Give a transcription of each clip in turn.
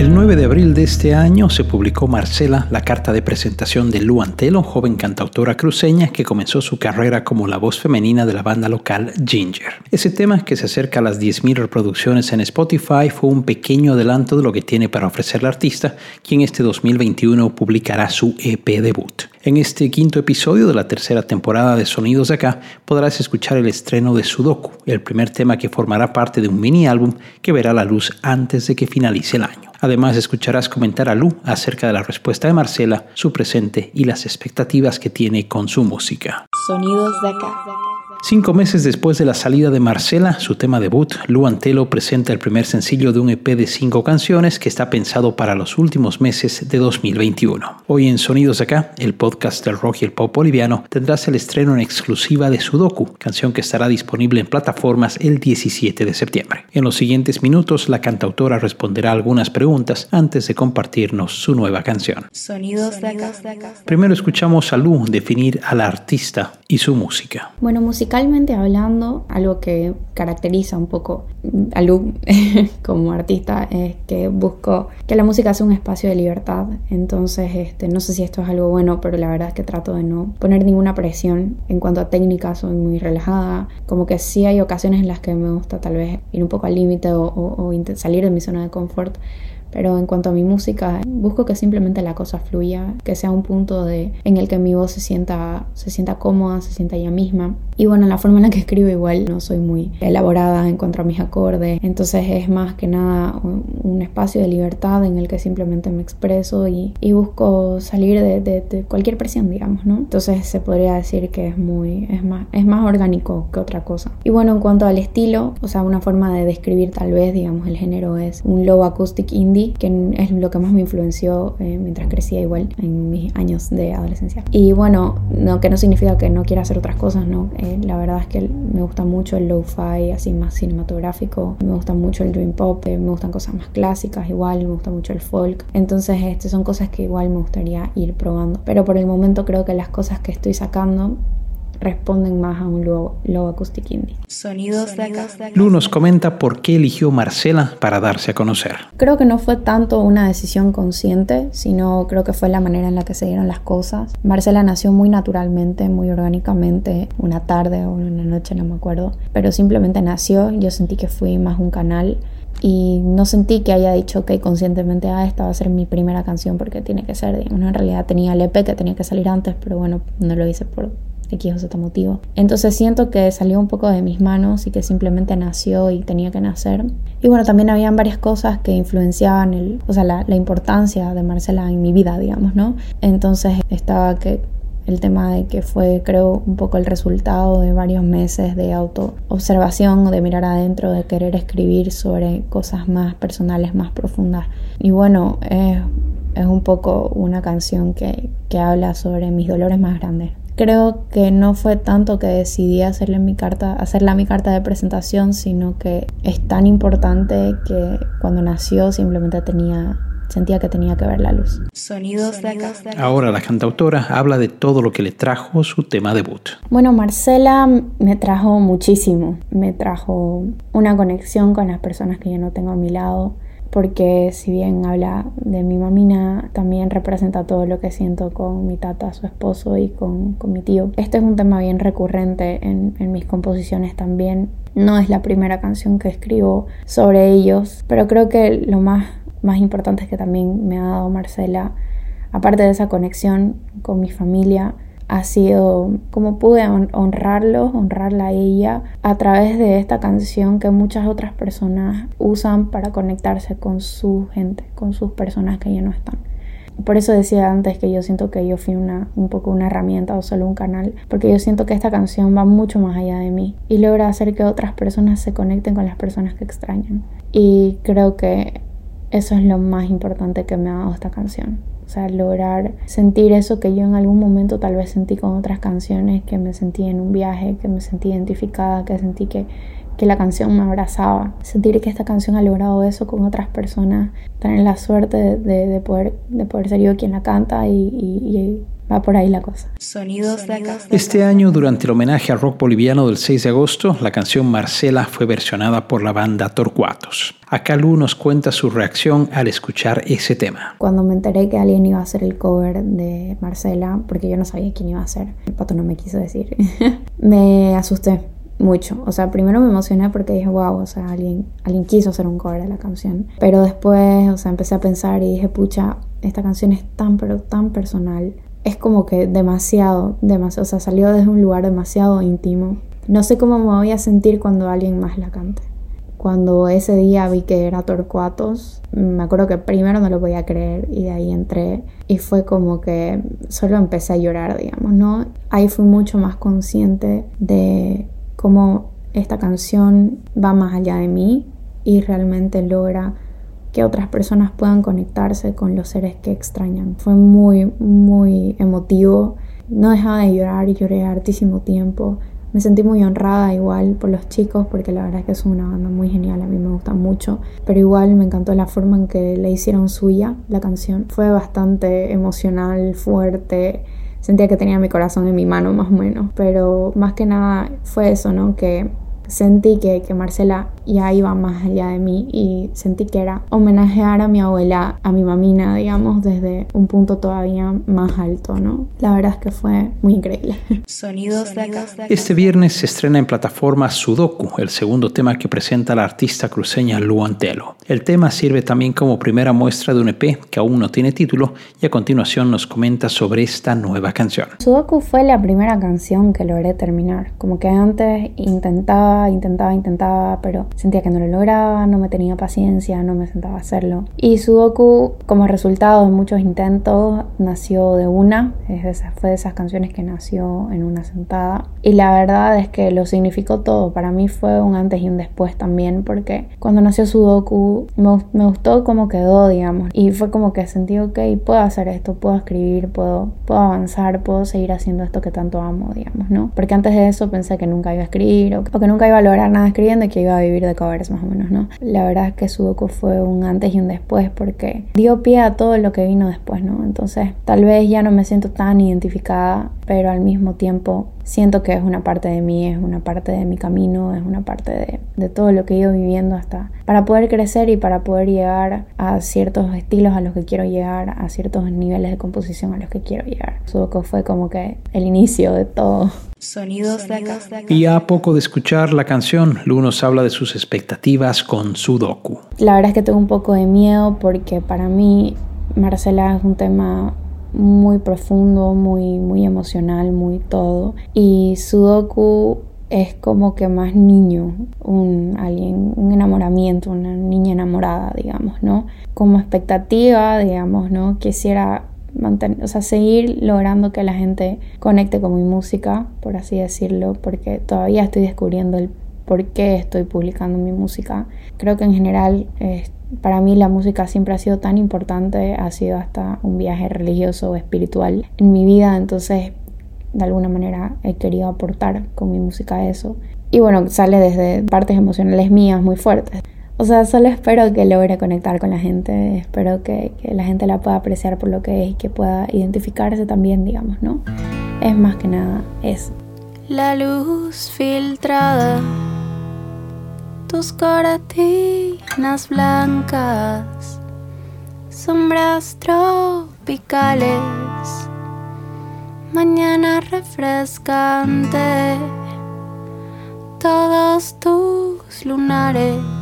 El 9 de abril de este año se publicó Marcela, la carta de presentación de Lu Antelo, joven cantautora cruceña que comenzó su carrera como la voz femenina de la banda local Ginger. Ese tema, que se acerca a las 10.000 reproducciones en Spotify, fue un pequeño adelanto de lo que tiene para ofrecer la artista, quien este 2021 publicará su EP debut. En este quinto episodio de la tercera temporada de Sonidos de Acá podrás escuchar el estreno de Sudoku, el primer tema que formará parte de un mini álbum que verá la luz antes de que finalice el año. Además, escucharás comentar a Lu acerca de la respuesta de Marcela, su presente y las expectativas que tiene con su música. Sonidos de acá. Cinco meses después de la salida de Marcela, su tema debut, Lu Antelo presenta el primer sencillo de un EP de cinco canciones que está pensado para los últimos meses de 2021. Hoy en Sonidos de Acá, el podcast del rock y el pop boliviano, tendrás el estreno en exclusiva de Sudoku, canción que estará disponible en plataformas el 17 de septiembre. En los siguientes minutos, la cantautora responderá algunas preguntas antes de compartirnos su nueva canción. Sonidos de acá. Primero escuchamos a Lu definir a la artista y su música. Bueno, musicalmente hablando, algo que caracteriza un poco a Lu como artista es que busco que la música sea un espacio de libertad. Entonces, este, no sé si esto es algo bueno, pero la verdad es que trato de no poner ninguna presión. En cuanto a técnica, soy muy relajada. Como que sí hay ocasiones en las que me gusta tal vez ir un poco al límite o salir de mi zona de confort pero en cuanto a mi música, busco que simplemente la cosa fluya, que sea un punto de, en el que mi voz se sienta, se sienta cómoda, se sienta ella misma. Y bueno, la forma en la que escribo igual no soy muy elaborada en cuanto a mis acordes, entonces es más que nada un espacio de libertad en el que simplemente me expreso y, y busco salir de, de, de, cualquier presión, digamos, ¿no? Entonces se podría decir que es muy, es más, es más orgánico que otra cosa. Y bueno, en cuanto al estilo, o sea, una forma de describir tal vez, digamos, el género es un low acoustic indie que es lo que más me influenció eh, mientras crecía igual en mis años de adolescencia. Y bueno, no, que no significa que no quiera hacer otras cosas, ¿no? Eh, la verdad es que me gusta mucho el lo-fi, así más cinematográfico, me gusta mucho el dream pop, eh, me gustan cosas más clásicas igual, me gusta mucho el folk. Entonces, este, son cosas que igual me gustaría ir probando. Pero por el momento creo que las cosas que estoy sacando responden más a un low, acoustic indie. Sonidos de acá. Lu nos comenta por qué eligió Marcela para darse a conocer. Creo que no fue tanto una decisión consciente, sino creo que fue la manera en la que se dieron las cosas. Marcela nació muy naturalmente, muy orgánicamente, una tarde o una noche, no me acuerdo, pero simplemente nació. Yo sentí que fui más un canal y no sentí que haya dicho, ok, conscientemente, ah, esta va a ser mi primera canción porque tiene que ser, digamos, en realidad tenía el EP que tenía que salir antes, pero bueno, no lo hice por X o Z motivo. Entonces siento que salió un poco de mis manos y que simplemente nació y tenía que nacer. Y bueno, también habían varias cosas que influenciaban el, o sea, la, la importancia de Marcela en mi vida, digamos, ¿no? Entonces estaba que el tema de que fue creo un poco el resultado de varios meses de autoobservación, de mirar adentro, de querer escribir sobre cosas más personales, más profundas. Y bueno, es, es un poco una canción que, que habla sobre mis dolores más grandes creo que no fue tanto que decidí hacerle mi carta, hacerla mi carta de presentación, sino que es tan importante que cuando nació simplemente tenía sentía que tenía que ver la luz. Sonidos de acá. Ahora la cantautora habla de todo lo que le trajo su tema debut. Bueno, Marcela me trajo muchísimo. Me trajo una conexión con las personas que yo no tengo a mi lado porque si bien habla de mi mamina, también representa todo lo que siento con mi tata, su esposo y con, con mi tío. Este es un tema bien recurrente en, en mis composiciones también. No es la primera canción que escribo sobre ellos, pero creo que lo más, más importante que también me ha dado Marcela, aparte de esa conexión con mi familia, ha sido como pude honrarlos, honrarla a ella a través de esta canción que muchas otras personas usan para conectarse con su gente, con sus personas que ya no están. Por eso decía antes que yo siento que yo fui una, un poco una herramienta o solo un canal, porque yo siento que esta canción va mucho más allá de mí y logra hacer que otras personas se conecten con las personas que extrañan. Y creo que eso es lo más importante que me ha dado esta canción O sea, lograr sentir eso que yo en algún momento tal vez sentí con otras canciones, que me sentí en un viaje, que me sentí identificada, que sentí que, que la canción me abrazaba. Sentir que esta canción ha logrado eso con otras personas, tener la suerte de, poder, de poder ser yo quien la canta y Va por ahí la cosa. Sonidos de acá. Este año, durante el homenaje al rock boliviano del 6 de agosto, la canción Marcela fue versionada por la banda Torcuatos. Acá Lu nos cuenta su reacción al escuchar ese tema. Cuando me enteré que alguien iba a hacer el cover de Marcela, porque yo no sabía quién iba a hacer, el pato no me quiso decir, me asusté mucho. O sea, primero me emocioné porque dije, wow, o sea, alguien, alguien quiso hacer un cover de la canción. Pero después, o sea, empecé a pensar y dije, pucha, esta canción es tan, pero tan personal es como que demasiado, demasiado, o sea, salió desde un lugar demasiado íntimo. No sé cómo me voy a sentir cuando alguien más la cante. Cuando ese día vi que era Torcuatos, me acuerdo que primero no lo podía creer y de ahí entré y fue como que solo empecé a llorar, digamos, ¿no? Ahí fui mucho más consciente de cómo esta canción va más allá de mí y realmente logra que otras personas puedan conectarse con los seres que extrañan. Fue muy, muy emotivo. No dejaba de llorar y lloré hartísimo tiempo. Me sentí muy honrada igual por los chicos porque la verdad es que es una banda muy genial, a mí me gusta mucho, pero igual me encantó la forma en que le hicieron suya la canción. Fue bastante emocional, fuerte, sentía que tenía mi corazón en mi mano más o menos, pero más que nada fue eso, ¿no? Que sentí que, que Marcela ya iba más allá de mí y sentí que era homenajear a mi abuela, a mi mamina, digamos, desde un punto todavía más alto, ¿no? La verdad es que fue muy increíble. Sonidos de acá. Este viernes se estrena en plataforma Sudoku, el segundo tema que presenta la artista cruceña Luantelo. El tema sirve también como primera muestra de un EP que aún no tiene título y a continuación nos comenta sobre esta nueva canción. Sudoku fue la primera canción que logré terminar, como que antes intentaba intentaba, intentaba, pero sentía que no lo lograba, no me tenía paciencia, no me sentaba a hacerlo. Y Sudoku, como resultado de muchos intentos, nació de una, es fue de esas canciones que nació en una sentada. Y la verdad es que lo significó todo, para mí fue un antes y un después también, porque cuando nació Sudoku me, me gustó cómo quedó, digamos, y fue como que sentí, ok, puedo hacer esto, puedo escribir, puedo, puedo avanzar, puedo seguir haciendo esto que tanto amo, digamos, ¿no? Porque antes de eso pensé que nunca iba a escribir o, o que nunca iba a lograr nada escribiendo y que iba a vivir de covers más o menos, ¿no? La verdad es que Sudoku fue un antes y un después porque dio pie a todo lo que vino después, ¿no? Entonces tal vez ya no me siento tan identificada, pero al mismo tiempo siento que es una parte de mí, es una parte de mi camino, es una parte de, de todo lo que he ido viviendo hasta para poder crecer y para poder llegar a ciertos estilos a los que quiero llegar, a ciertos niveles de composición a los que quiero llegar. Sudoku fue como que el inicio de todo. Sonidos de acá. Y a poco de escuchar la canción, Lu nos habla de sus expectativas con Sudoku. La verdad es que tengo un poco de miedo porque para mí Marcela es un tema muy profundo, muy, muy emocional, muy todo. Y Sudoku es como que más niño, un alguien, un enamoramiento, una niña enamorada, digamos, ¿no? Como expectativa, digamos, ¿no? Quisiera mantener, o sea, seguir logrando que la gente conecte con mi música, por así decirlo, porque todavía estoy descubriendo el por qué estoy publicando mi música. Creo que en general para mí la música siempre ha sido tan importante, ha sido hasta un viaje religioso o espiritual en mi vida, entonces de alguna manera he querido aportar con mi música eso. Y bueno, sale desde partes emocionales mías muy fuertes. O sea, solo espero que logre conectar con la gente, espero que, que, la gente la pueda apreciar por lo que es y que pueda identificarse también, digamos, ¿no? Es más que nada eso. La luz filtrada, tus cortinas blancas, sombras tropicales, mañana refrescante, todos tus lunares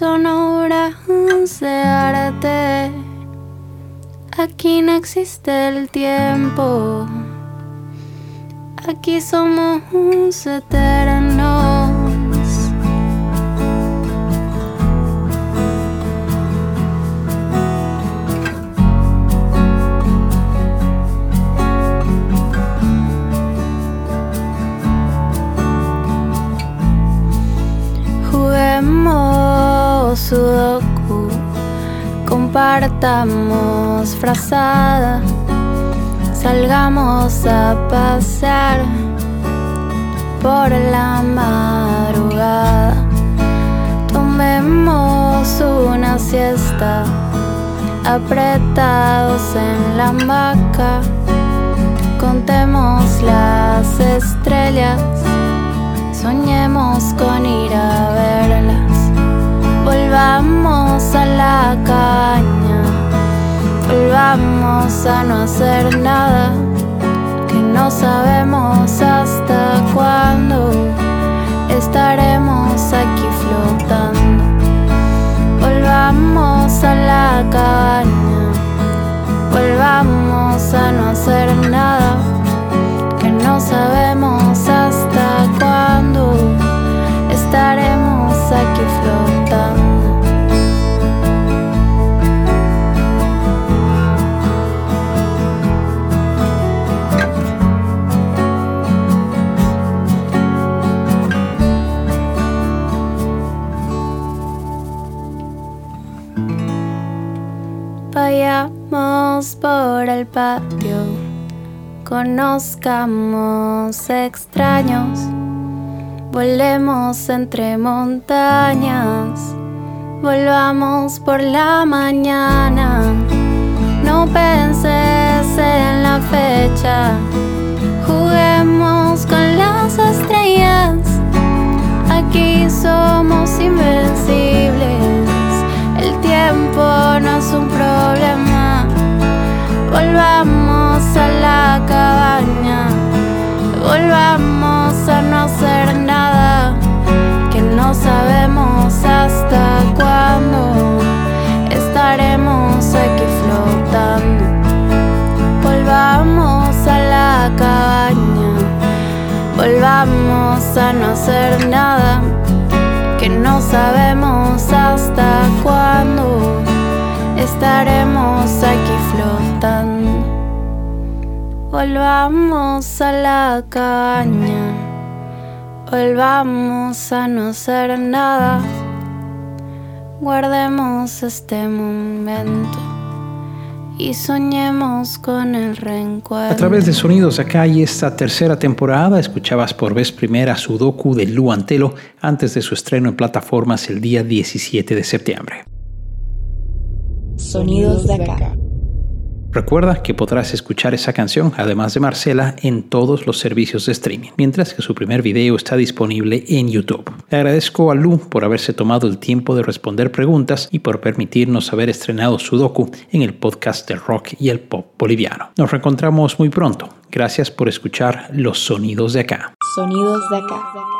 son obras de arte. Aquí no existe el tiempo. Aquí somos eternos. Compartamos frazada, salgamos a pasear por la madrugada, tomemos una siesta apretados en la hamaca, contemos las estrellas, soñemos con ir a verlas, volvamos a la caña, volvamos a no hacer nada, que no sabemos hasta cuándo estaremos aquí flotando. Vayamos por el patio, conozcamos extraños, volemos entre montañas, volvamos por la mañana, no penses en la fecha, a no hacer nada que no sabemos hasta cuándo estaremos aquí flotando. Volvamos a la caña, volvamos a no hacer nada, guardemos este momento y soñemos con el reencuentro. A través de Sonidos Acá y esta tercera temporada escuchabas por vez primera Sudoku de Lu Antelo antes de su estreno en plataformas el día 17 de septiembre. Sonidos de acá. Recuerda que podrás escuchar esa canción, además de Marcela, en todos los servicios de streaming, mientras que su primer video está disponible en YouTube. Agradezco a Lu por haberse tomado el tiempo de responder preguntas y por permitirnos haber estrenado su docu en el podcast del rock y el pop boliviano. Nos reencontramos muy pronto. Gracias por escuchar los sonidos de acá. Sonidos de acá.